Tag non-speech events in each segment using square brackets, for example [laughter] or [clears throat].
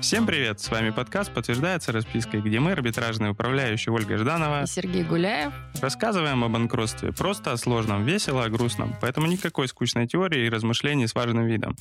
Всем привет! С вами подкаст «Подтверждается распиской», где мы, арбитражные управляющие Ольга Жданова и Сергей Гуляев, рассказываем о банкротстве просто о сложном, весело, о грустном. Поэтому никакой скучной теории и размышлений с важным видом.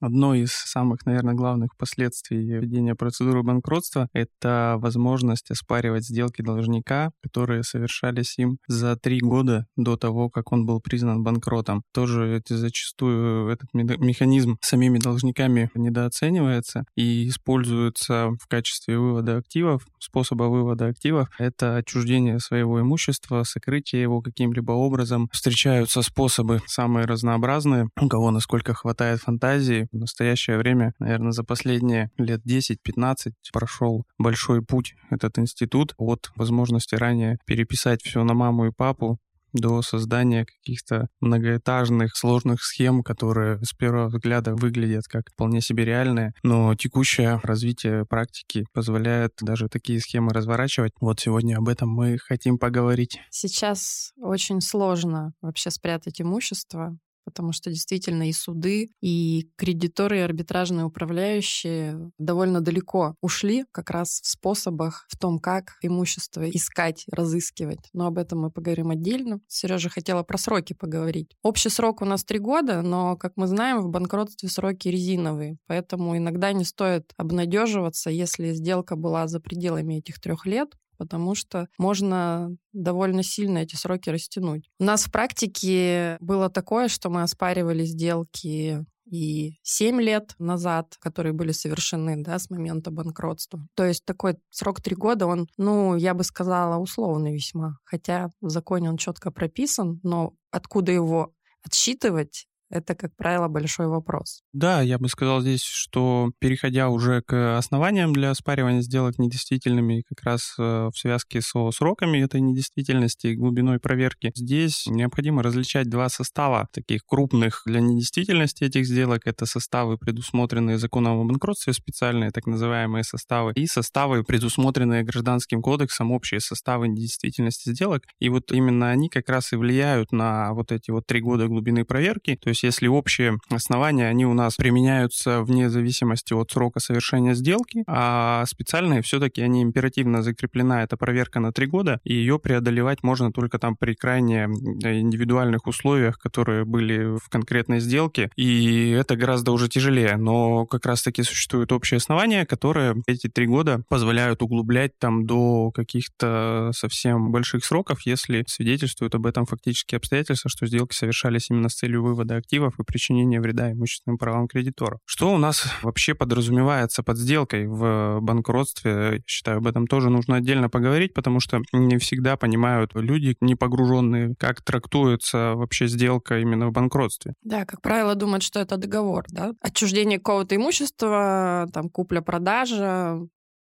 Одно из самых, наверное, главных последствий ведения процедуры банкротства — это возможность оспаривать сделки должника, которые совершались им за три года до того, как он был признан банкротом. Тоже зачастую этот механизм самими должниками недооценивается и используется в качестве вывода активов, способа вывода активов. Это отчуждение своего имущества, сокрытие его каким-либо образом. Встречаются способы самые разнообразные, у кого насколько хватает фантазии, в настоящее время, наверное, за последние лет 10-15 прошел большой путь этот институт от возможности ранее переписать все на маму и папу до создания каких-то многоэтажных сложных схем, которые с первого взгляда выглядят как вполне себе реальные, но текущее развитие практики позволяет даже такие схемы разворачивать. Вот сегодня об этом мы хотим поговорить. Сейчас очень сложно вообще спрятать имущество потому что действительно и суды, и кредиторы, и арбитражные управляющие довольно далеко ушли как раз в способах, в том, как имущество искать, разыскивать. Но об этом мы поговорим отдельно. Сережа хотела про сроки поговорить. Общий срок у нас три года, но, как мы знаем, в банкротстве сроки резиновые, поэтому иногда не стоит обнадеживаться, если сделка была за пределами этих трех лет, потому что можно довольно сильно эти сроки растянуть. У нас в практике было такое, что мы оспаривали сделки и 7 лет назад, которые были совершены да, с момента банкротства. То есть такой срок 3 года, он, ну, я бы сказала, условный весьма. Хотя в законе он четко прописан, но откуда его отсчитывать, это, как правило, большой вопрос. Да, я бы сказал здесь, что переходя уже к основаниям для оспаривания сделок недействительными, как раз э, в связке со сроками этой недействительности и глубиной проверки, здесь необходимо различать два состава таких крупных для недействительности этих сделок. Это составы, предусмотренные законом о банкротстве, специальные так называемые составы, и составы, предусмотренные гражданским кодексом, общие составы недействительности сделок. И вот именно они как раз и влияют на вот эти вот три года глубины проверки. То есть есть если общие основания, они у нас применяются вне зависимости от срока совершения сделки, а специальные все-таки они императивно закреплена, эта проверка на три года, и ее преодолевать можно только там при крайне индивидуальных условиях, которые были в конкретной сделке, и это гораздо уже тяжелее, но как раз-таки существуют общие основания, которые эти три года позволяют углублять там до каких-то совсем больших сроков, если свидетельствуют об этом фактические обстоятельства, что сделки совершались именно с целью вывода активов и причинения вреда имущественным правам кредитора. Что у нас вообще подразумевается под сделкой в банкротстве? Я считаю, об этом тоже нужно отдельно поговорить, потому что не всегда понимают люди, не погруженные, как трактуется вообще сделка именно в банкротстве. Да, как правило, думают, что это договор, да? Отчуждение какого-то имущества, там, купля-продажа,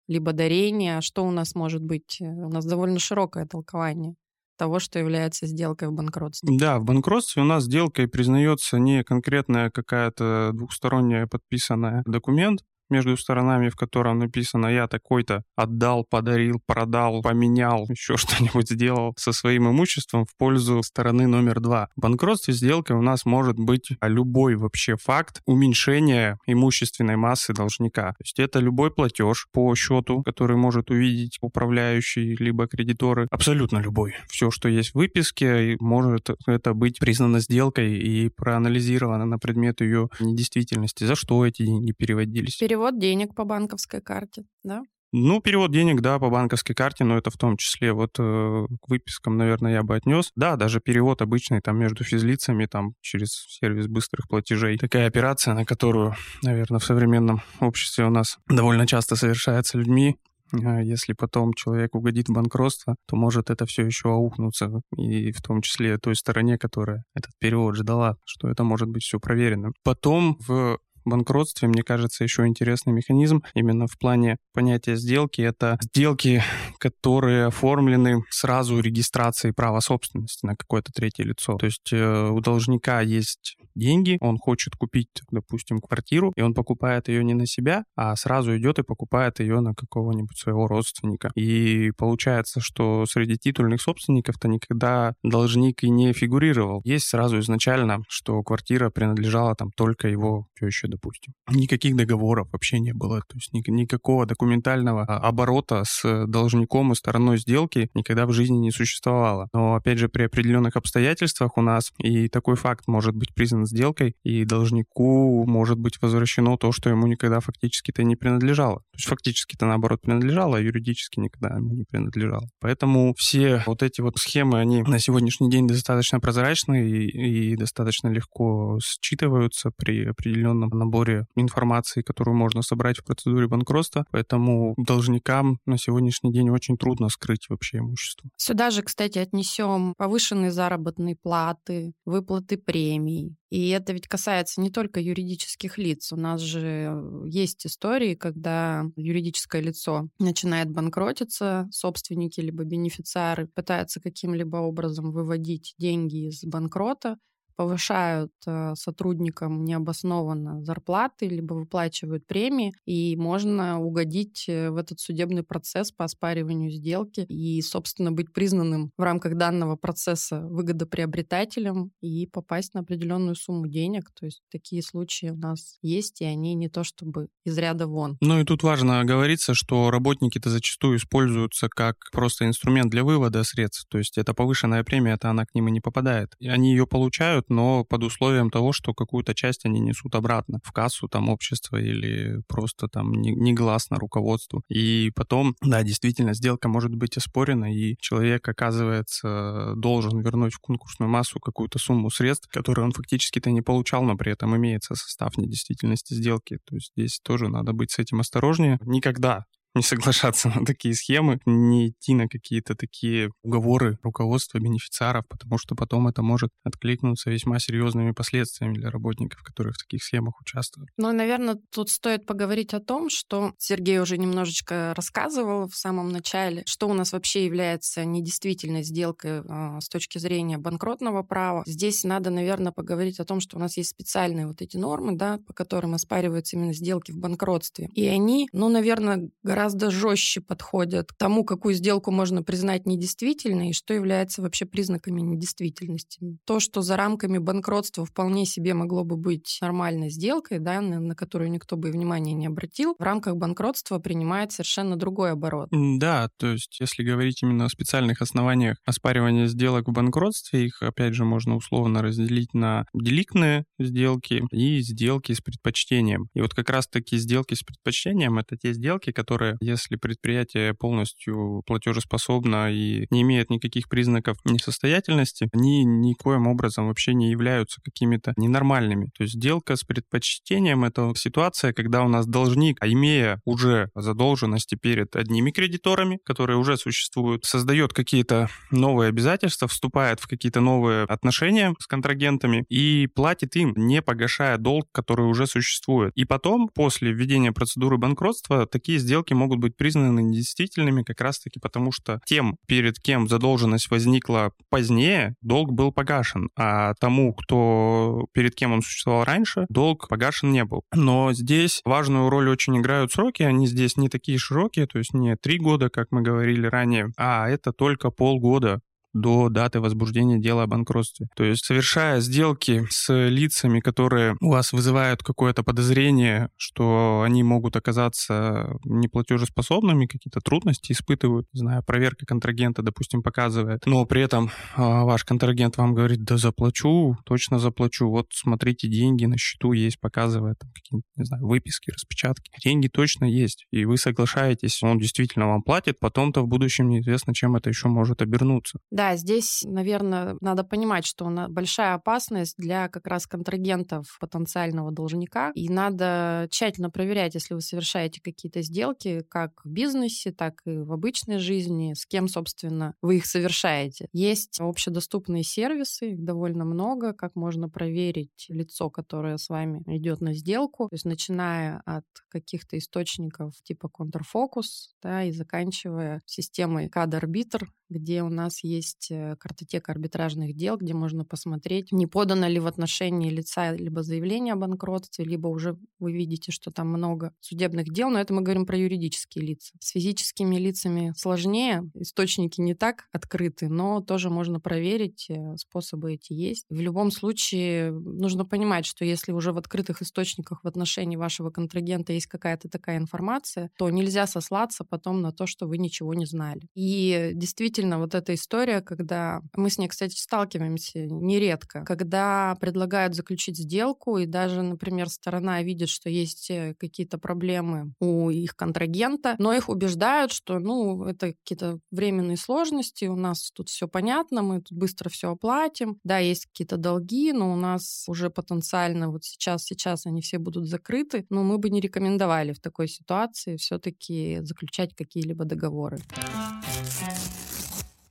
либо дарение. Что у нас может быть? У нас довольно широкое толкование того, что является сделкой в банкротстве. Да, в банкротстве у нас сделкой признается не конкретная какая-то двухсторонняя подписанная документ, между сторонами, в котором написано «я такой-то отдал, подарил, продал, поменял, еще [laughs] что-нибудь сделал со своим имуществом в пользу стороны номер два». В банкротстве сделка у нас может быть любой вообще факт уменьшения имущественной массы должника. То есть это любой платеж по счету, который может увидеть управляющий либо кредиторы, абсолютно любой. Все, что есть в выписке, может это быть признано сделкой и проанализировано на предмет ее недействительности. За что эти деньги переводились? Перевод денег по банковской карте, да? Ну, перевод денег, да, по банковской карте, но это в том числе вот э, к выпискам, наверное, я бы отнес. Да, даже перевод обычный там между физлицами, там через сервис быстрых платежей. Такая операция, на которую, наверное, в современном обществе у нас довольно часто совершается людьми. А если потом человек угодит в банкротство, то может это все еще аукнуться, и в том числе той стороне, которая этот перевод ждала, что это может быть все проверено. Потом в банкротстве, мне кажется, еще интересный механизм именно в плане понятия сделки. Это сделки, которые оформлены сразу регистрацией права собственности на какое-то третье лицо. То есть э, у должника есть деньги, он хочет купить, допустим, квартиру, и он покупает ее не на себя, а сразу идет и покупает ее на какого-нибудь своего родственника. И получается, что среди титульных собственников-то никогда должник и не фигурировал. Есть сразу изначально, что квартира принадлежала там только его теще, допустим. Никаких договоров вообще не было, то есть ни, никакого документального а, оборота с должником и стороной сделки никогда в жизни не существовало. Но, опять же, при определенных обстоятельствах у нас и такой факт может быть признан сделкой, и должнику может быть возвращено то, что ему никогда фактически-то не принадлежало. То есть фактически-то, наоборот, принадлежало, а юридически никогда ему не принадлежало. Поэтому все вот эти вот схемы, они на сегодняшний день достаточно прозрачны и, и достаточно легко считываются при определенном наборе информации, которую можно собрать в процедуре банкротства. Поэтому должникам на сегодняшний день очень трудно скрыть вообще имущество. Сюда же, кстати, отнесем повышенные заработные платы, выплаты премий, и это ведь касается не только юридических лиц. У нас же есть истории, когда юридическое лицо начинает банкротиться, собственники либо бенефициары пытаются каким-либо образом выводить деньги из банкрота, повышают э, сотрудникам необоснованно зарплаты, либо выплачивают премии, и можно угодить э, в этот судебный процесс по оспариванию сделки и, собственно, быть признанным в рамках данного процесса выгодоприобретателем и попасть на определенную сумму денег. То есть такие случаи у нас есть, и они не то чтобы из ряда вон. Ну и тут важно оговориться, что работники-то зачастую используются как просто инструмент для вывода средств. То есть это повышенная премия, это она к ним и не попадает. И они ее получают, но под условием того, что какую-то часть они несут обратно в кассу там общества или просто там негласно руководству. И потом, да, действительно, сделка может быть оспорена, и человек, оказывается, должен вернуть в конкурсную массу какую-то сумму средств, которые он фактически-то не получал, но при этом имеется состав недействительности сделки. То есть здесь тоже надо быть с этим осторожнее. Никогда не соглашаться [laughs] на такие схемы, не идти на какие-то такие уговоры руководства бенефициаров, потому что потом это может откликнуться весьма серьезными последствиями для работников, которые в таких схемах участвуют. Ну, наверное, тут стоит поговорить о том, что Сергей уже немножечко рассказывал в самом начале, что у нас вообще является недействительной сделкой э, с точки зрения банкротного права. Здесь надо, наверное, поговорить о том, что у нас есть специальные вот эти нормы, да, по которым оспариваются именно сделки в банкротстве. И они, ну, наверное, гораздо гораздо жестче подходят к тому, какую сделку можно признать недействительной и что является вообще признаками недействительности. То, что за рамками банкротства вполне себе могло бы быть нормальной сделкой, да, на, на которую никто бы внимания не обратил, в рамках банкротства принимает совершенно другой оборот. Да, то есть если говорить именно о специальных основаниях оспаривания сделок в банкротстве, их опять же можно условно разделить на деликтные сделки и сделки с предпочтением. И вот как раз таки сделки с предпочтением — это те сделки, которые если предприятие полностью платежеспособно и не имеет никаких признаков несостоятельности, они никоим образом вообще не являются какими-то ненормальными. То есть сделка с предпочтением — это ситуация, когда у нас должник, а имея уже задолженности перед одними кредиторами, которые уже существуют, создает какие-то новые обязательства, вступает в какие-то новые отношения с контрагентами и платит им, не погашая долг, который уже существует. И потом, после введения процедуры банкротства, такие сделки могут могут быть признаны недействительными как раз-таки потому, что тем, перед кем задолженность возникла позднее, долг был погашен, а тому, кто перед кем он существовал раньше, долг погашен не был. Но здесь важную роль очень играют сроки, они здесь не такие широкие, то есть не три года, как мы говорили ранее, а это только полгода до даты возбуждения дела о банкротстве. То есть совершая сделки с лицами, которые у вас вызывают какое-то подозрение, что они могут оказаться неплатежеспособными, какие-то трудности испытывают, не знаю, проверка контрагента, допустим, показывает, но при этом а, ваш контрагент вам говорит, да заплачу, точно заплачу, вот смотрите, деньги на счету есть, показывает какие-то, не знаю, выписки, распечатки. Деньги точно есть, и вы соглашаетесь, он действительно вам платит, потом-то в будущем неизвестно, чем это еще может обернуться. Да, здесь, наверное, надо понимать, что большая опасность для как раз контрагентов потенциального должника, и надо тщательно проверять, если вы совершаете какие-то сделки, как в бизнесе, так и в обычной жизни, с кем, собственно, вы их совершаете. Есть общедоступные сервисы, их довольно много, как можно проверить лицо, которое с вами идет на сделку, то есть начиная от каких-то источников типа контрфокус, да, и заканчивая системой CAD-арбитр, где у нас есть э, картотека арбитражных дел, где можно посмотреть, не подано ли в отношении лица либо заявление о банкротстве, либо уже вы видите, что там много судебных дел, но это мы говорим про юридические лица. С физическими лицами сложнее, источники не так открыты, но тоже можно проверить, э, способы эти есть. В любом случае нужно понимать, что если уже в открытых источниках в отношении вашего контрагента есть какая-то такая информация, то нельзя сослаться потом на то, что вы ничего не знали. И действительно, вот эта история, когда мы с ней, кстати, сталкиваемся нередко, когда предлагают заключить сделку, и даже, например, сторона видит, что есть э, какие-то проблемы у их контрагента, но их убеждают, что, ну, это какие-то временные сложности, у нас тут все понятно, мы тут быстро все оплатим, да, есть какие-то долги, но у нас уже потенциально вот сейчас, сейчас они все будут закрыты, но мы бы не рекомендовали в такой ситуации все-таки заключать какие-либо договоры.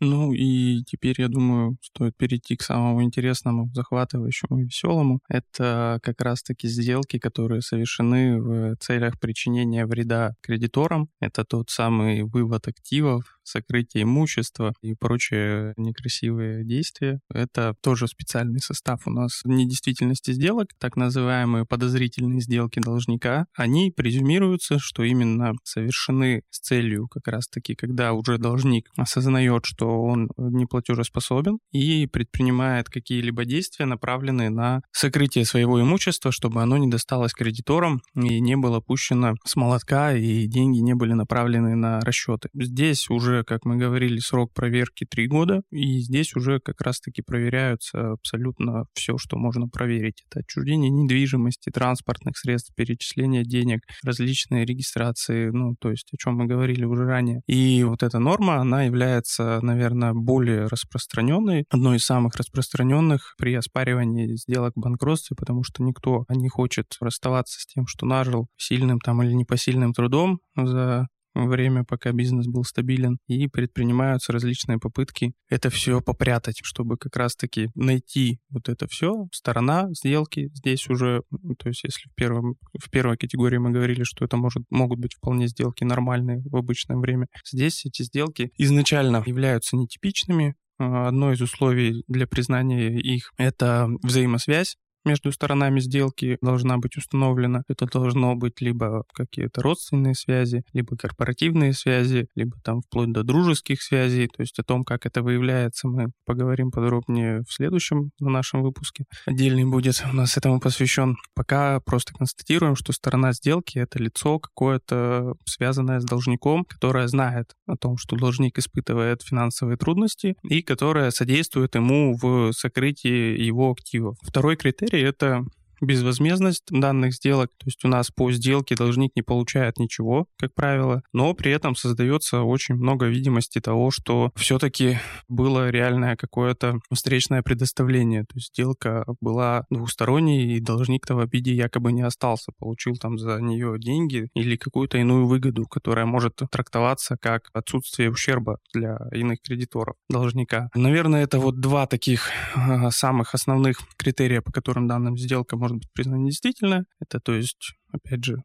Ну и теперь, я думаю, стоит перейти к самому интересному, захватывающему и веселому. Это как раз-таки сделки, которые совершены в целях причинения вреда кредиторам. Это тот самый вывод активов, сокрытие имущества и прочие некрасивые действия. Это тоже специальный состав у нас недействительности сделок, так называемые подозрительные сделки должника. Они презюмируются, что именно совершены с целью как раз-таки, когда уже должник осознает, что он не платежеспособен и предпринимает какие-либо действия, направленные на сокрытие своего имущества, чтобы оно не досталось кредиторам и не было пущено с молотка, и деньги не были направлены на расчеты. Здесь уже уже, как мы говорили, срок проверки 3 года, и здесь уже как раз-таки проверяются абсолютно все, что можно проверить. Это отчуждение недвижимости, транспортных средств, перечисление денег, различные регистрации, ну, то есть о чем мы говорили уже ранее. И вот эта норма, она является, наверное, более распространенной, одной из самых распространенных при оспаривании сделок банкротстве, потому что никто не хочет расставаться с тем, что нажил сильным там или непосильным трудом за время, пока бизнес был стабилен, и предпринимаются различные попытки это все попрятать, чтобы как раз-таки найти вот это все. Сторона сделки здесь уже, то есть если в, первом, в первой категории мы говорили, что это может, могут быть вполне сделки нормальные в обычное время, здесь эти сделки изначально являются нетипичными, Одно из условий для признания их — это взаимосвязь между сторонами сделки должна быть установлена. Это должно быть либо какие-то родственные связи, либо корпоративные связи, либо там вплоть до дружеских связей. То есть о том, как это выявляется, мы поговорим подробнее в следующем в нашем выпуске. Отдельный будет у нас этому посвящен. Пока просто констатируем, что сторона сделки — это лицо какое-то связанное с должником, которое знает о том, что должник испытывает финансовые трудности и которое содействует ему в сокрытии его активов. Второй критерий — это безвозмездность данных сделок. То есть у нас по сделке должник не получает ничего, как правило, но при этом создается очень много видимости того, что все-таки было реальное какое-то встречное предоставление. То есть сделка была двусторонней, и должник-то в обиде якобы не остался, получил там за нее деньги или какую-то иную выгоду, которая может трактоваться как отсутствие ущерба для иных кредиторов должника. Наверное, это вот два таких а, самых основных критерия, по которым данная сделка может быть признана недействительной. Это, то есть, опять же,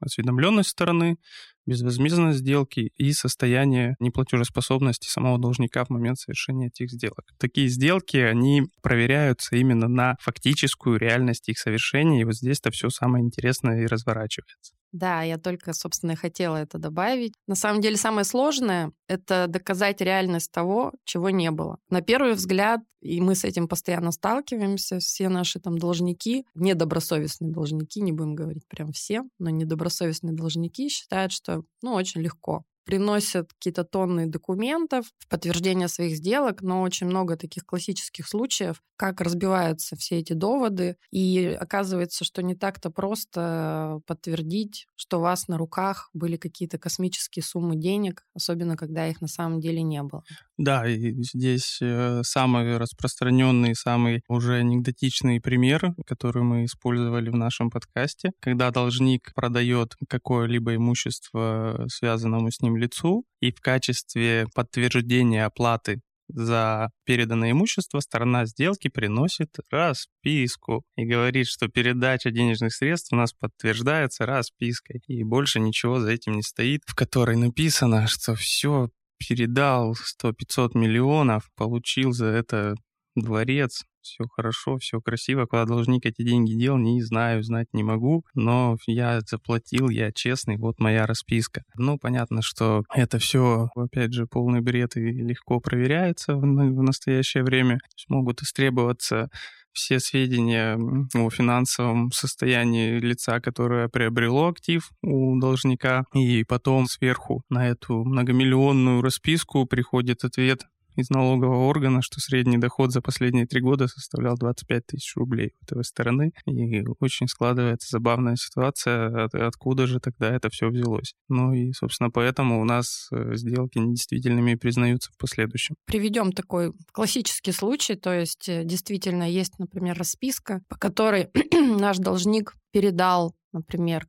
осведомленность стороны, безвозмездность сделки и состояние неплатежеспособности самого должника в момент совершения этих сделок. Такие сделки, они проверяются именно на фактическую реальность их совершения, и вот здесь-то все самое интересное и разворачивается. Да, я только, собственно, и хотела это добавить. На самом деле самое сложное — это доказать реальность того, чего не было. На первый взгляд, и мы с этим постоянно сталкиваемся, все наши там должники, недобросовестные должники, не будем говорить прям все, но недобросовестные должники считают, что ну, очень легко приносят какие-то тонны документов в подтверждение своих сделок, но очень много таких классических случаев, как разбиваются все эти доводы, и оказывается, что не так-то просто подтвердить, что у вас на руках были какие-то космические суммы денег, особенно когда их на самом деле не было. Да, и здесь э, самый распространенный, самый уже анекдотичный пример, который мы использовали в нашем подкасте, когда должник продает какое-либо имущество, связанному с ним лицу, и в качестве подтверждения оплаты за переданное имущество сторона сделки приносит расписку и говорит, что передача денежных средств у нас подтверждается распиской. И больше ничего за этим не стоит, в которой написано, что все передал 100-500 миллионов, получил за это дворец, все хорошо, все красиво. Куда должник эти деньги дел, не знаю, знать не могу. Но я заплатил, я честный, вот моя расписка. Ну, понятно, что это все, опять же, полный бред и легко проверяется в, в настоящее время. Могут истребоваться все сведения о финансовом состоянии лица, которое приобрело актив у должника, и потом сверху на эту многомиллионную расписку приходит ответ из налогового органа, что средний доход за последние три года составлял 25 тысяч рублей у этой стороны. И очень складывается забавная ситуация, от, откуда же тогда это все взялось. Ну и, собственно, поэтому у нас э, сделки недействительными признаются в последующем. Приведем такой классический случай, то есть э, действительно есть, например, расписка, по которой [clears throat] наш должник передал например,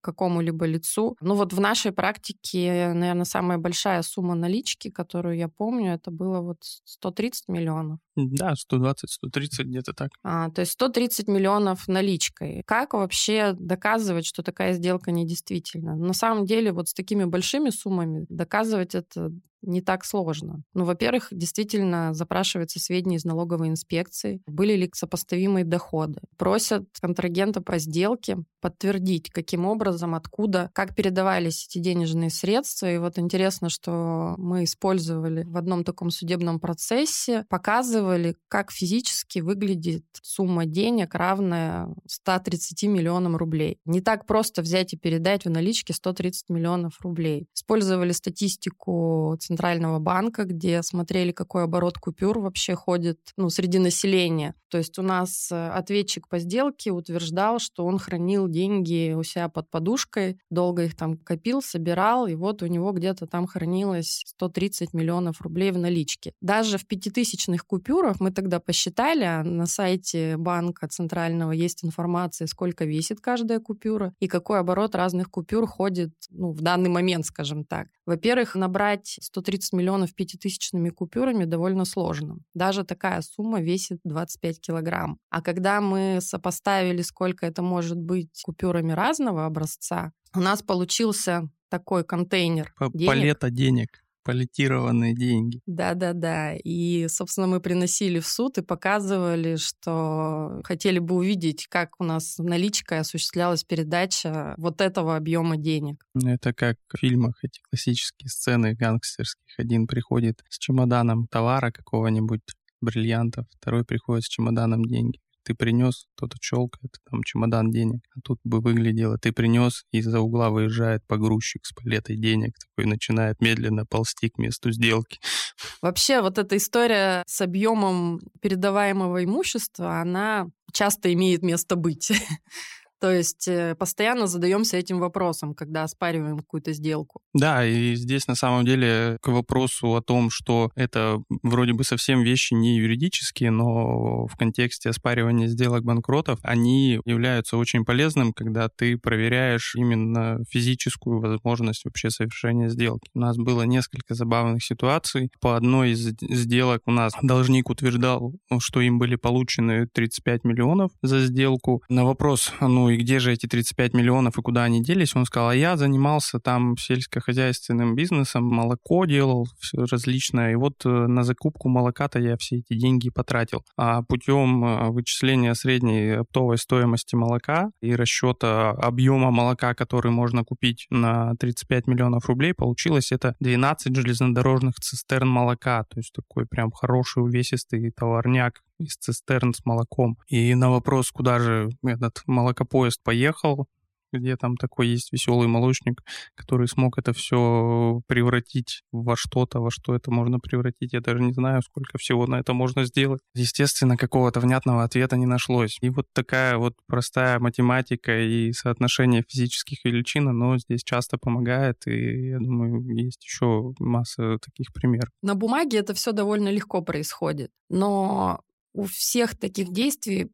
какому-либо лицу. Ну вот в нашей практике, наверное, самая большая сумма налички, которую я помню, это было вот 130 миллионов. Да, 120-130 где-то так. А, то есть 130 миллионов наличкой. Как вообще доказывать, что такая сделка недействительна? На самом деле вот с такими большими суммами доказывать это не так сложно. Ну, во-первых, действительно запрашиваются сведения из налоговой инспекции, были ли сопоставимые доходы. Просят контрагента по сделке подтвердить, каким образом, откуда, как передавались эти денежные средства. И вот интересно, что мы использовали в одном таком судебном процессе, показывали, как физически выглядит сумма денег, равная 130 миллионам рублей. Не так просто взять и передать в наличке 130 миллионов рублей. Использовали статистику Центрального банка, где смотрели, какой оборот купюр вообще ходит ну, среди населения. То есть у нас э, ответчик по сделке утверждал, что он хранил деньги у себя под подушкой, долго их там копил, собирал, и вот у него где-то там хранилось 130 миллионов рублей в наличке. Даже в пятитысячных купюрах мы тогда посчитали, а на сайте банка центрального есть информация, сколько весит каждая купюра и какой оборот разных купюр ходит ну, в данный момент, скажем так. Во-первых, набрать 130 миллионов пятитысячными купюрами довольно сложно. Даже такая сумма весит 25 килограмм. А когда мы сопоставили, сколько это может быть купюрами разного образца, у нас получился такой контейнер денег. Палета денег палетированные деньги. Да-да-да. И, собственно, мы приносили в суд и показывали, что хотели бы увидеть, как у нас наличкой осуществлялась передача вот этого объема денег. Ну, это как в фильмах эти классические сцены гангстерских. Один приходит с чемоданом товара какого-нибудь, бриллиантов, второй приходит с чемоданом деньги ты принес, кто-то щелкает, там чемодан денег. А тут бы выглядело, ты принес, из-за угла выезжает погрузчик с палетой денег, такой начинает медленно ползти к месту сделки. Вообще вот эта история с объемом передаваемого имущества, она часто имеет место быть. [laughs] То есть э, постоянно задаемся этим вопросом, когда оспариваем какую-то сделку. Да, и здесь на самом деле к вопросу о том, что это вроде бы совсем вещи не юридические, но в контексте оспаривания сделок банкротов они являются очень полезным, когда ты проверяешь именно физическую возможность вообще совершения сделки. У нас было несколько забавных ситуаций. По одной из сделок у нас должник утверждал, что им были получены 35 миллионов за сделку. На вопрос, ну и где же эти 35 миллионов и куда они делись, он сказал, а я занимался там сельскохозяйственным бизнесом, молоко делал, различное, и вот э, на закупку молока-то я все эти деньги потратил. А путем э, вычисления средней оптовой стоимости молока и расчета объема молока, который можно купить на 35 миллионов рублей, получилось это 12 железнодорожных цистерн молока, то есть такой прям хороший увесистый товарняк, из цистерн с молоком. И на вопрос, куда же этот молокопоезд поехал, где там такой есть веселый молочник, который смог это все превратить во что-то, во что это можно превратить. Я даже не знаю, сколько всего на это можно сделать. Естественно, какого-то внятного ответа не нашлось. И вот такая вот простая математика и соотношение физических величин, оно здесь часто помогает, и я думаю, есть еще масса таких примеров. На бумаге это все довольно легко происходит, но у всех таких действий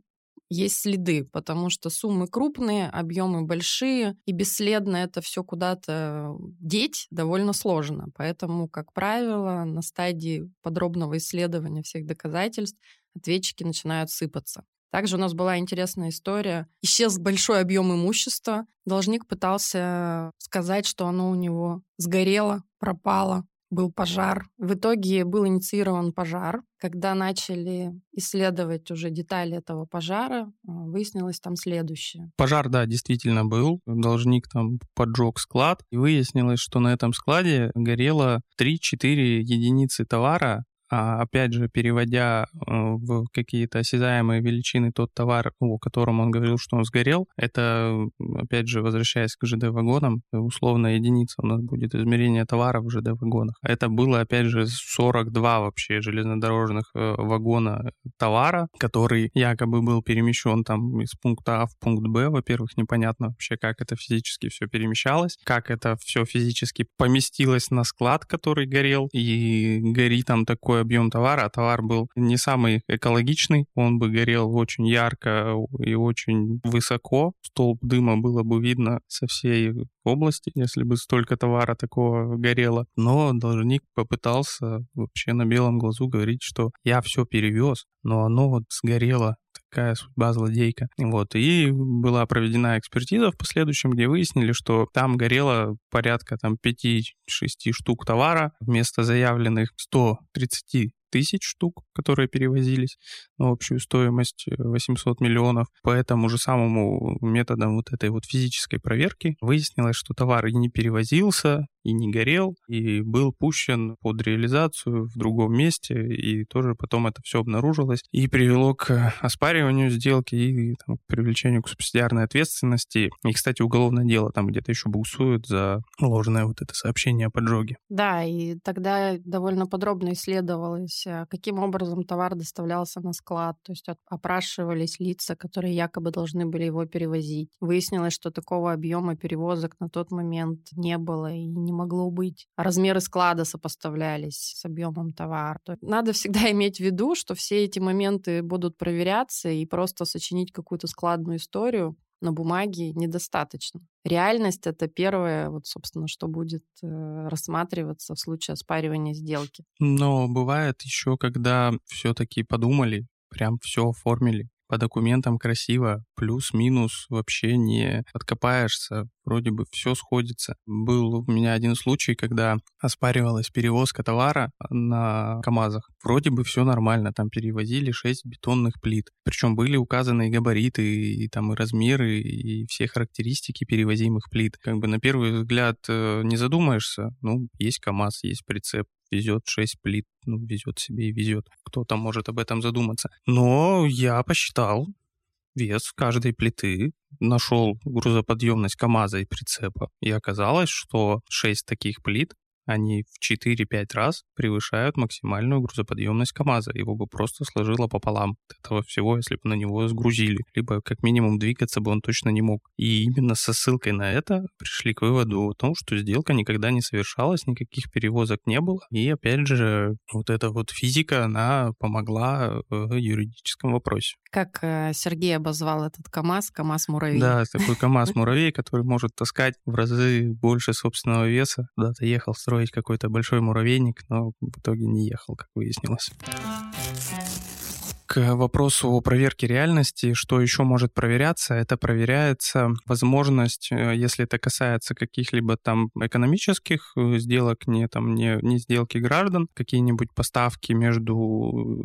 есть следы, потому что суммы крупные, объемы большие, и бесследно это все куда-то деть довольно сложно. Поэтому, как правило, на стадии подробного исследования всех доказательств ответчики начинают сыпаться. Также у нас была интересная история. Исчез большой объем имущества. Должник пытался сказать, что оно у него сгорело, пропало, был пожар. В итоге был инициирован пожар. Когда начали исследовать уже детали этого пожара, а, выяснилось там следующее. Пожар, да, действительно был. Должник там поджег склад. И выяснилось, что на этом складе горело 3-4 единицы товара, опять же, переводя э, в какие-то осязаемые величины тот товар, о котором он говорил, что он сгорел, это, опять же, возвращаясь к ЖД-вагонам, условная единица у нас будет измерение товара в ЖД-вагонах. Это было, опять же, 42 вообще железнодорожных э, вагона товара, который якобы был перемещен там из пункта А в пункт Б. Во-первых, непонятно вообще, как это физически все перемещалось, как это все физически поместилось на склад, который горел, и горит там такой такой объем товара, а товар был не самый экологичный, он бы горел очень ярко и очень высоко, столб дыма было бы видно со всей области, если бы столько товара такого горело. Но должник попытался вообще на белом глазу говорить, что я все перевез, но оно вот сгорело такая судьба злодейка. Вот. И была проведена экспертиза в последующем, где выяснили, что там горело порядка там 5-6 штук товара вместо заявленных 130 тысяч штук, которые перевозились на общую стоимость 800 э, миллионов. По этому же самому методам вот этой вот физической проверки выяснилось, что товар и не перевозился, и не горел, и был пущен под реализацию в другом месте, и тоже потом это все обнаружилось, и привело к оспариванию сделки и там, к привлечению к субсидиарной ответственности. И, кстати, уголовное дело там где-то еще буксует за ложное вот это сообщение о поджоге. Да, и тогда довольно подробно исследовалось, а, каким образом товар доставлялся на склад, то есть опрашивались лица, которые якобы должны были его перевозить. Выяснилось, что такого объема перевозок на тот момент не было и не могло быть. Размеры склада сопоставлялись с объемом товара. Надо всегда [laughs] иметь в виду, что все эти моменты будут проверяться, и просто сочинить какую-то складную историю на бумаге недостаточно. Реальность — это первое, вот, собственно, что будет э, рассматриваться в случае оспаривания сделки. Но бывает еще, когда все-таки подумали, прям все оформили, по документам красиво, плюс-минус вообще не откопаешься, вроде бы все сходится. Был у меня один случай, когда оспаривалась перевозка товара на КАМАЗах. Вроде бы все нормально, там перевозили 6 бетонных плит. Причем были указаны и габариты, и, и там и размеры, и все характеристики перевозимых плит. Как бы на первый взгляд э, не задумаешься, ну, есть КАМАЗ, есть прицеп, везет 6 плит, ну, везет себе и везет. Кто-то может об этом задуматься. Но я посчитал вес каждой плиты, нашел грузоподъемность КАМАЗа и прицепа, и оказалось, что 6 таких плит они в 4-5 раз превышают максимальную грузоподъемность КАМАЗа. Его бы просто сложило пополам от этого всего, если бы на него сгрузили. Либо как минимум двигаться бы он точно не мог. И именно со ссылкой на это пришли к выводу о том, что сделка никогда не совершалась, никаких перевозок не было. И опять же, вот эта вот физика, она помогла в юридическом вопросе. Как э, Сергей обозвал этот КАМАЗ, КАМАЗ-муравей. Да, такой КАМАЗ-муравей, [laughs] который может таскать в разы больше собственного веса. Куда-то ехал строить какой-то большой муравейник, но в итоге не ехал, как выяснилось. К вопросу о проверке реальности, что еще может проверяться, это проверяется возможность, э, если это касается каких-либо там экономических э, сделок, не там не, не сделки граждан, какие-нибудь поставки между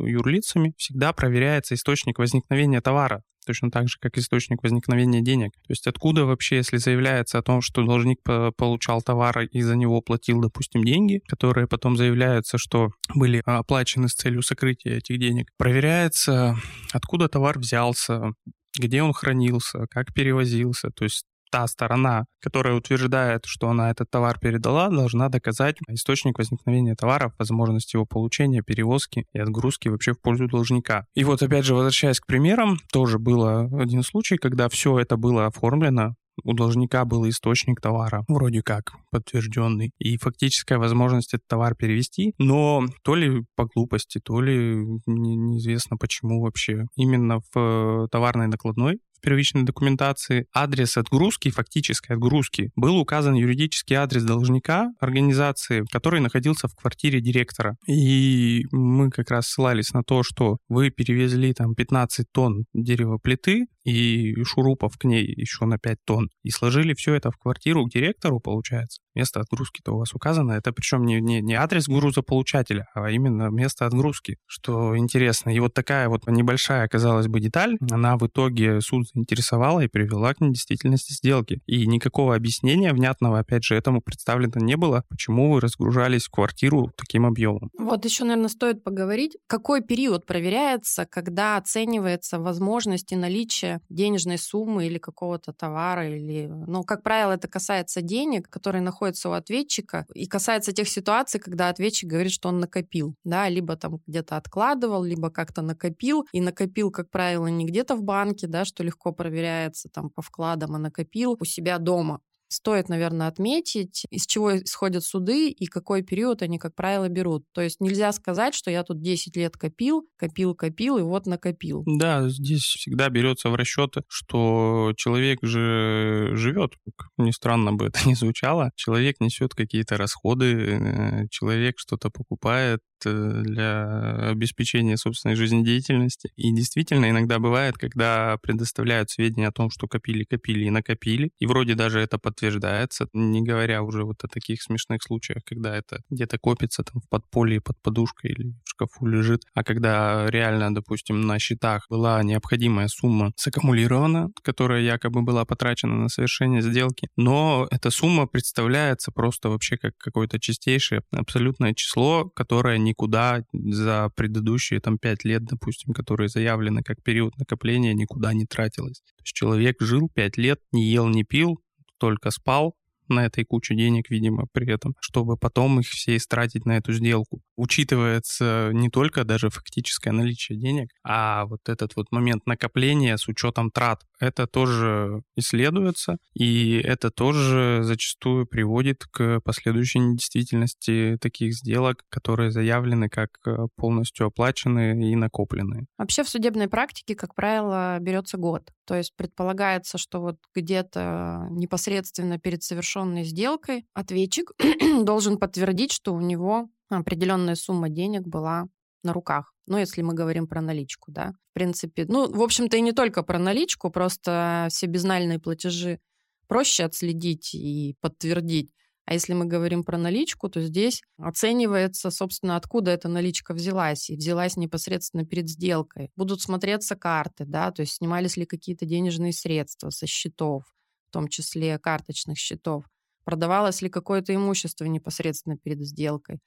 юрлицами, всегда проверяется источник возникновения товара точно так же, как источник возникновения денег. То есть откуда вообще, если заявляется о том, что должник получал товар и за него платил, допустим, деньги, которые потом заявляются, что были оплачены с целью сокрытия этих денег, проверяется, откуда товар взялся, где он хранился, как перевозился. То есть та сторона, которая утверждает, что она этот товар передала, должна доказать источник возникновения товара, возможность его получения, перевозки и отгрузки вообще в пользу должника. И вот опять же, возвращаясь к примерам, тоже было один случай, когда все это было оформлено, у должника был источник товара, вроде как подтвержденный, и фактическая возможность этот товар перевести, но то ли по глупости, то ли неизвестно почему вообще. Именно в товарной накладной в первичной документации адрес отгрузки, фактической отгрузки, был указан юридический адрес должника организации, который находился в квартире директора. И мы как раз ссылались на то, что вы перевезли там 15 тонн дерева плиты, и шурупов к ней еще на 5 тонн. И сложили все это в квартиру к директору, получается. Место отгрузки-то у вас указано. Это причем не, не, не адрес грузополучателя, а именно место отгрузки, что интересно. И вот такая вот небольшая, казалось бы, деталь, она в итоге суд заинтересовала и привела к недействительности сделки. И никакого объяснения внятного, опять же, этому представлено не было, почему вы разгружались в квартиру таким объемом. Вот еще, наверное, стоит поговорить, какой период проверяется, когда оценивается возможность и наличие денежной суммы или какого-то товара, или, ну, как правило, это касается денег, которые находятся у ответчика, и касается тех ситуаций, когда ответчик говорит, что он накопил, да, либо там где-то откладывал, либо как-то накопил, и накопил, как правило, не где-то в банке, да, что легко проверяется там по вкладам, а накопил у себя дома. Стоит, наверное, отметить, из чего исходят суды и какой период они, как правило, берут. То есть нельзя сказать, что я тут 10 лет копил, копил, копил и вот накопил. Да, здесь всегда берется в расчет, что человек же живет, как ни странно бы это [laughs] ни звучало, человек несет какие-то расходы, э, человек что-то покупает, для обеспечения собственной жизнедеятельности. И действительно, иногда бывает, когда предоставляют сведения о том, что копили, копили и накопили, и вроде даже это подтверждается, не говоря уже вот о таких смешных случаях, когда это где-то копится там в подполье под подушкой или в шкафу лежит, а когда реально, допустим, на счетах была необходимая сумма саккумулирована, которая якобы была потрачена на совершение сделки, но эта сумма представляется просто вообще как какое-то чистейшее абсолютное число, которое не никуда за предыдущие там пять лет, допустим, которые заявлены как период накопления, никуда не тратилось. То есть человек жил пять лет, не ел, не пил, только спал, на этой куче денег, видимо, при этом, чтобы потом их все истратить на эту сделку. Учитывается не только даже фактическое наличие денег, а вот этот вот момент накопления с учетом трат. Это тоже исследуется, и это тоже зачастую приводит к последующей недействительности таких сделок, которые заявлены как э, полностью оплаченные и накопленные. Вообще в судебной практике, как правило, берется год. То есть предполагается, что вот где-то непосредственно перед совершенной сделкой ответчик [clears throat] должен подтвердить, что у него определенная сумма денег была на руках. Ну, если мы говорим про наличку, да. В принципе, ну, в общем-то, и не только про наличку, просто все безнальные платежи проще отследить и подтвердить. А если мы говорим про наличку, то здесь оценивается, собственно, откуда эта наличка взялась. И взялась непосредственно перед сделкой. Будут смотреться карты, да, то есть снимались ли какие-то денежные средства со счетов, в том числе карточных счетов. Продавалось ли какое-то имущество непосредственно перед сделкой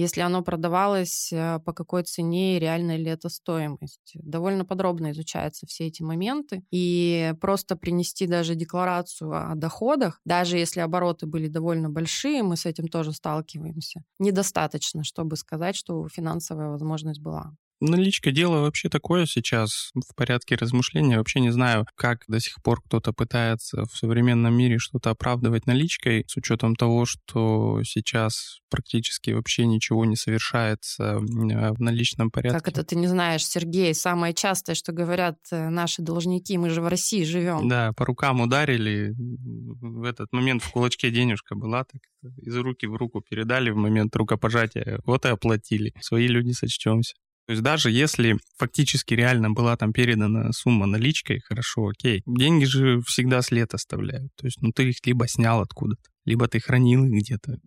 если оно продавалось, э, по какой цене и реальная ли это стоимость. Довольно подробно изучаются все эти моменты. И просто принести даже декларацию о доходах, даже если обороты были довольно большие, мы с этим тоже сталкиваемся, недостаточно, чтобы сказать, что финансовая возможность была. Наличка дело вообще такое сейчас в порядке размышления. Вообще не знаю, как до сих пор кто-то пытается в современном мире что-то оправдывать наличкой, с учетом того, что сейчас практически вообще ничего не совершается а, в наличном порядке. Как это ты не знаешь, Сергей? Самое частое, что говорят э, наши должники, мы же в России живем. Да, по рукам ударили. В этот момент в кулачке денежка была, так из руки в руку передали в момент рукопожатия. Вот и оплатили. Свои люди сочтемся. То есть даже если фактически реально была там передана сумма наличкой, хорошо, окей. Деньги же всегда след оставляют. То есть, ну, ты их либо снял откуда-то, либо ты хранил их где-то,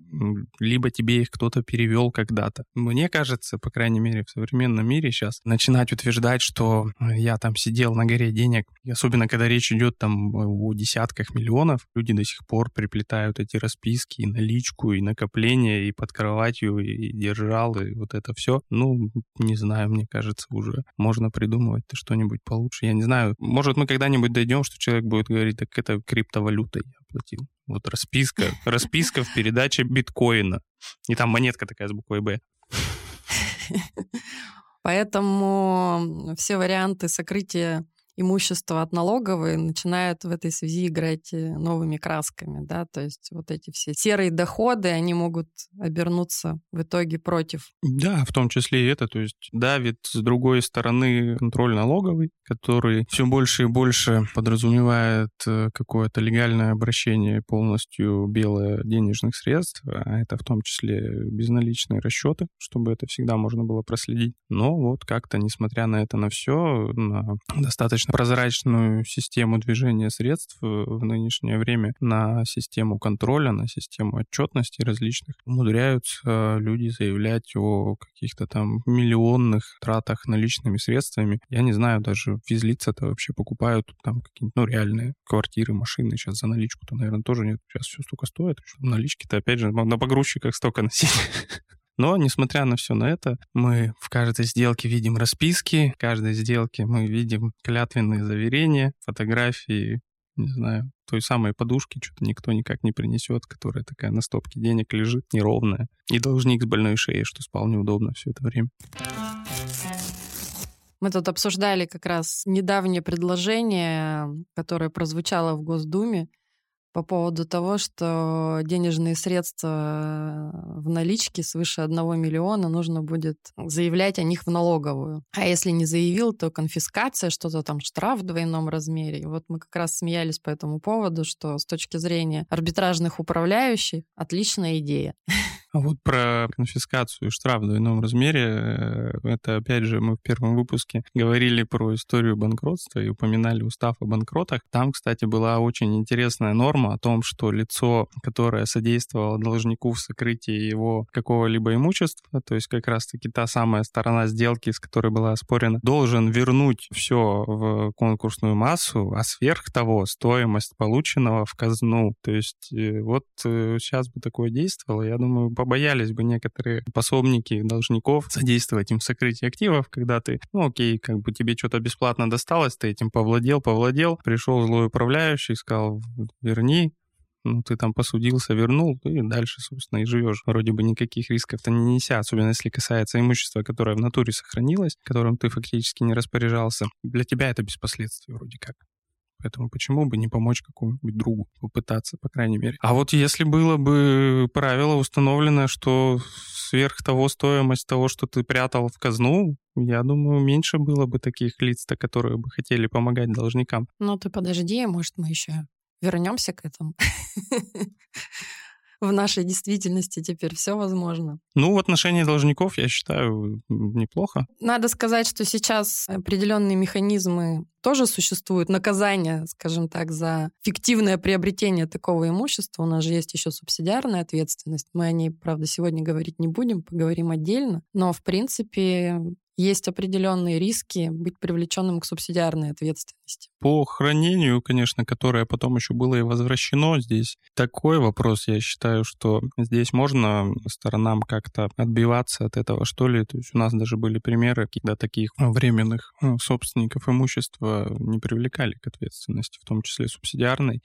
либо тебе их кто-то перевел когда-то. Мне кажется, по крайней мере, в современном мире сейчас начинать утверждать, что э, я там сидел на горе денег, особенно когда речь идет там о десятках миллионов, люди до сих пор приплетают эти расписки и наличку, и накопления, и под кроватью, и держал, и вот это все. Ну, не знаю, мне кажется, уже можно придумывать что-нибудь получше. Я не знаю, может, мы когда-нибудь дойдем, что человек будет говорить, так это криптовалюта я платил. Вот расписка, [laughs] расписка в передаче биткоина. И там монетка такая с буквой «Б». Поэтому все варианты сокрытия имущество от налоговой начинают в этой связи играть э, новыми красками, да, то есть вот эти все серые доходы, они могут обернуться в итоге против. Да, в том числе и это, то есть давит с другой стороны контроль налоговый, который все больше и больше подразумевает э, какое-то легальное обращение полностью белое денежных средств, а это в том числе безналичные расчеты, чтобы это всегда можно было проследить. Но вот как-то, несмотря на это на все, на достаточно достаточно прозрачную систему движения средств э, в нынешнее время на систему контроля, на систему отчетности различных. Умудряются люди заявлять о каких-то там миллионных тратах наличными средствами. Я не знаю, даже физлица-то вообще покупают там какие-то, ну, реальные квартиры, машины. Сейчас за наличку-то, наверное, тоже нет. Сейчас все столько стоит. Налички-то, опять же, на погрузчиках столько носить. [laughs] Но, несмотря на все на это, мы в каждой сделке видим расписки, в каждой сделке мы видим клятвенные заверения, фотографии, не знаю, той самой подушки что-то никто никак не принесет, которая такая на стопке денег лежит неровная. И должник с больной шеей, что спал неудобно все это время. Мы тут обсуждали как раз недавнее предложение, которое прозвучало в Госдуме по поводу того, что денежные средства э, в наличке свыше 1 миллиона нужно будет заявлять о них в налоговую. А если не заявил, то конфискация, что-то там, штраф в двойном размере. И вот мы как раз смеялись по этому поводу, что с точки зрения арбитражных управляющих отличная идея. [laughs] А вот про конфискацию штраф в двойном размере, э, это опять же мы в первом выпуске говорили про историю банкротства и упоминали устав о банкротах. Там, кстати, была очень интересная норма о том, что лицо, которое содействовало должнику в сокрытии его какого-либо имущества, то есть как раз-таки та самая сторона сделки, с которой была оспорена, должен вернуть все в конкурсную массу, а сверх того стоимость полученного в казну. То есть э, вот э, сейчас бы такое действовало, я думаю, побоялись бы некоторые пособники должников содействовать им в сокрытии активов, когда ты, ну окей, как бы тебе что-то бесплатно досталось, ты этим повладел, повладел, пришел злой управляющий, сказал, верни, ну, ты там посудился, вернул, и дальше, собственно, и живешь. Вроде бы никаких рисков-то не неся, особенно если касается имущества, которое в натуре сохранилось, которым ты фактически не распоряжался. Для тебя это без последствий вроде как. Поэтому почему бы не помочь какому-нибудь другу, попытаться, по крайней мере. А вот если было бы правило установлено, что сверх того стоимость того, что ты прятал в казну, я думаю, меньше было бы таких лиц-то, которые бы хотели помогать должникам. Ну ты подожди, может, мы еще вернемся к этому. [laughs] в нашей действительности теперь все возможно. Ну, в отношении должников, я считаю, неплохо. Надо сказать, что сейчас определенные механизмы тоже существуют. Наказание, скажем так, за фиктивное приобретение такого имущества. У нас же есть еще субсидиарная ответственность. Мы о ней, правда, сегодня говорить не будем, поговорим отдельно. Но, в принципе, есть определенные риски быть привлеченным к субсидиарной ответственности. По хранению, конечно, которое потом еще было и возвращено, здесь такой вопрос, я считаю, что здесь можно сторонам как-то отбиваться от этого, что ли. То есть у нас даже были примеры, когда таких временных ну, собственников имущества не привлекали к ответственности, в том числе субсидиарной.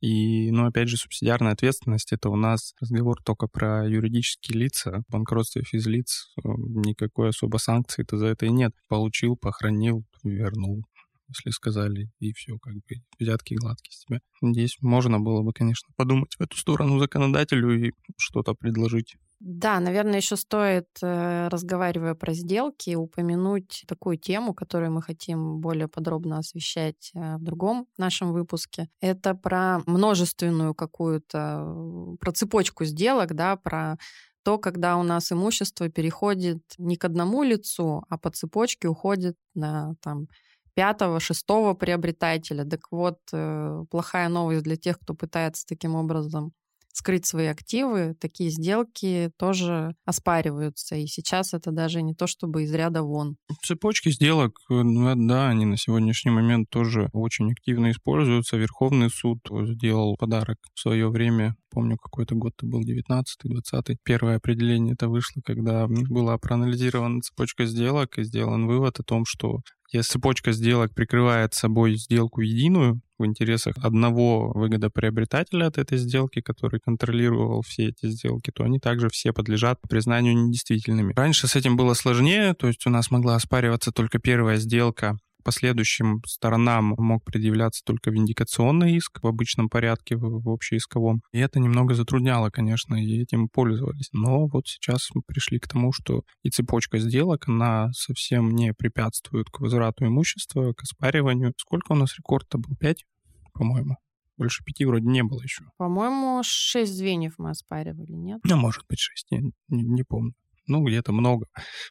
И, ну, опять же, субсидиарная ответственность — это у нас разговор только про юридические лица, банкротство физлиц, э, никакой особо санкции то за это и нет. Получил, похоронил, вернул если сказали, и все, как бы взятки гладкие с тебя. Здесь можно было бы, конечно, подумать в эту сторону законодателю и что-то предложить. Да, наверное, еще стоит, э, разговаривая про сделки, упомянуть такую тему, которую мы хотим более подробно освещать э, в другом нашем выпуске. Это про множественную какую-то, про цепочку сделок, да, про то, когда у нас имущество переходит не к одному лицу, а по цепочке уходит на там, пятого, шестого приобретателя. Так вот, э, плохая новость для тех, кто пытается таким образом скрыть свои активы, такие сделки тоже оспариваются. И сейчас это даже не то, чтобы из ряда вон. Цепочки сделок, э, да, они на сегодняшний момент тоже очень активно используются. Верховный суд сделал подарок в свое время помню, какой-то год это был, 19-й, 20-й. Первое определение это вышло, когда была проанализирована цепочка сделок и сделан вывод о том, что если цепочка сделок прикрывает собой сделку единую в интересах одного выгодоприобретателя от этой сделки, который контролировал все эти сделки, то они также все подлежат признанию недействительными. Раньше с этим было сложнее, то есть у нас могла оспариваться только первая сделка последующим сторонам мог предъявляться только виндикационный иск в обычном порядке, в, в общеисковом. И это немного затрудняло, конечно, и этим пользовались. Но вот сейчас мы пришли к тому, что и цепочка сделок, она совсем не препятствует к возврату имущества, к оспариванию. Сколько у нас рекорд-то был? Пять, по-моему? Больше пяти вроде не было еще. По-моему, шесть звеньев мы оспаривали, нет? Ну, может быть, шесть, я не, не помню. Ну, где-то много.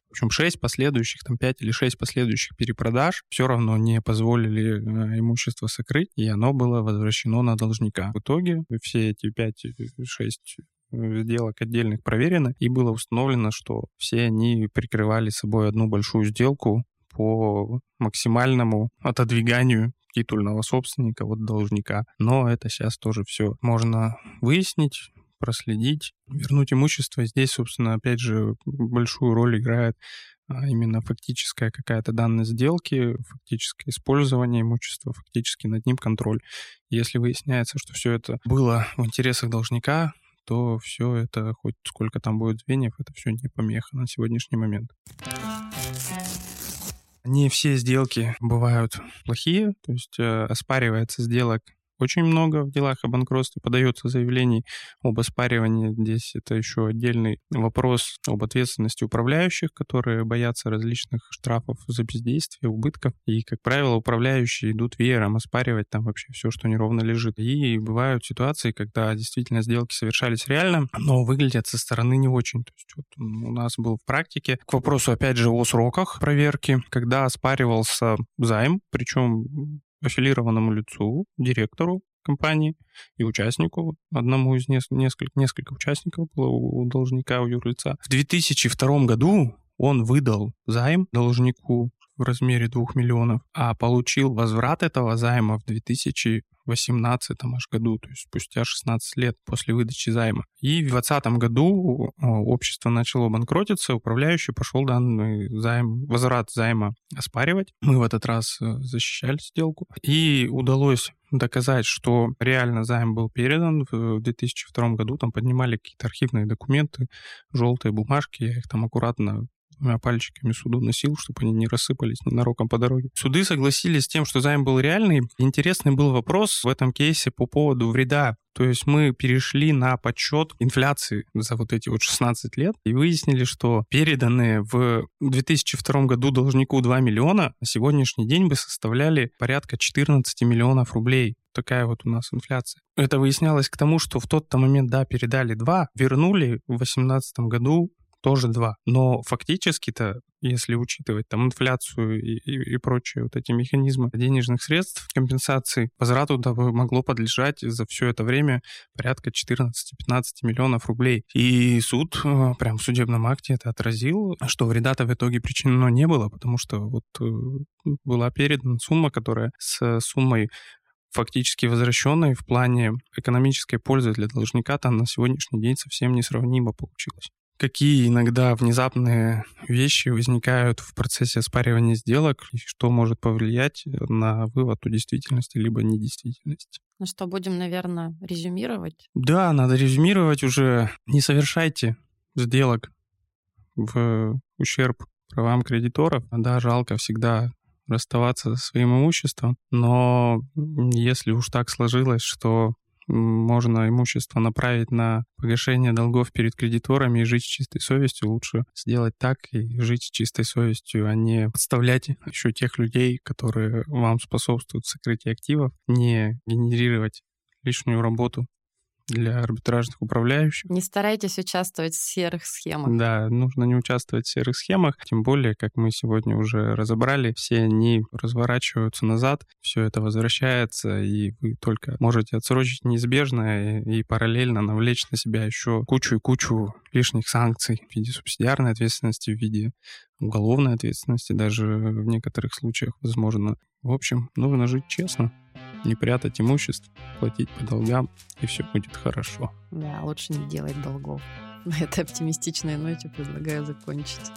В общем, 6 последующих, там 5 или 6 последующих перепродаж все равно не позволили э, имущество сокрыть, и оно было возвращено на должника. В итоге все эти 5-6 сделок отдельных проверены, и было установлено, что все они прикрывали собой одну большую сделку по максимальному отодвиганию титульного собственника от должника. Но это сейчас тоже все можно выяснить, проследить, вернуть имущество. Здесь, собственно, опять же, большую роль играет а, именно фактическая какая-то данная сделки, фактическое использование имущества, фактически над ним контроль. Если выясняется, что все это было в интересах должника, то все это, хоть сколько там будет звеньев, это все не помеха на сегодняшний момент. Не все сделки бывают плохие, то есть э, оспаривается сделок очень много в делах о банкротстве подается заявлений об оспаривании. Здесь это еще отдельный вопрос об ответственности управляющих, которые боятся различных штрафов за бездействие, убытков. И, как правило, управляющие идут веером оспаривать там вообще все, что неровно лежит. И бывают ситуации, когда действительно сделки совершались реально, но выглядят со стороны не очень. То есть вот у нас был в практике к вопросу, опять же, о сроках проверки, когда оспаривался займ, причем аффилированному лицу, директору компании и участнику, одному из нескольких, несколько, несколько участников было у должника, у юрлица. В 2002 году он выдал займ должнику в размере 2 миллионов, а получил возврат этого займа в 2018 аж году, то есть спустя 16 лет после выдачи займа. И в 2020 году общество начало банкротиться, управляющий пошел данный займ, возврат займа оспаривать. Мы в этот раз э, защищали сделку. И удалось доказать, что реально займ был передан в 2002 году. Там поднимали какие-то архивные документы, желтые бумажки, я их там аккуратно пальчиками суду носил, чтобы они не рассыпались ненароком по дороге. Суды согласились с тем, что займ был реальный. Интересный был вопрос в этом кейсе по поводу вреда то есть мы перешли на подсчет инфляции за вот эти вот 16 лет и выяснили, что переданные в 2002 году должнику 2 миллиона на сегодняшний день бы составляли порядка 14 миллионов рублей такая вот у нас инфляция. Это выяснялось к тому, что в тот-то момент, да, передали 2, вернули в 2018 году тоже два. Но фактически-то, если учитывать там инфляцию и, и, и прочие вот эти механизмы денежных средств компенсации, возврату могло подлежать за все это время порядка 14-15 миллионов рублей. И суд э, прям в судебном акте это отразил, что вреда-то в итоге причинено не было, потому что вот э, была передана сумма, которая с суммой фактически возвращенной в плане экономической пользы для должника там на сегодняшний день совсем несравнимо получилось какие иногда внезапные вещи возникают в процессе оспаривания сделок и что может повлиять на вывод о действительности либо недействительности. Ну что, будем, наверное, резюмировать? Да, надо резюмировать уже. Не совершайте сделок в ущерб правам кредиторов. Да, жалко всегда расставаться со своим имуществом, но если уж так сложилось, что можно имущество направить на погашение долгов перед кредиторами и жить с чистой совестью, лучше сделать так и жить с чистой совестью, а не подставлять еще тех людей, которые вам способствуют сокрытию активов, не генерировать лишнюю работу для арбитражных управляющих. Не старайтесь участвовать в серых схемах. Да, нужно не участвовать в серых схемах, тем более, как мы сегодня уже разобрали, все они разворачиваются назад, все это возвращается, и вы только можете отсрочить неизбежное и параллельно навлечь на себя еще кучу и кучу лишних санкций в виде субсидиарной ответственности, в виде уголовной ответственности даже в некоторых случаях возможно. В общем, нужно жить честно не прятать имущество, платить по долгам, и все будет хорошо. Да, лучше не делать долгов. [laughs] На этой оптимистичной ноте предлагаю закончить.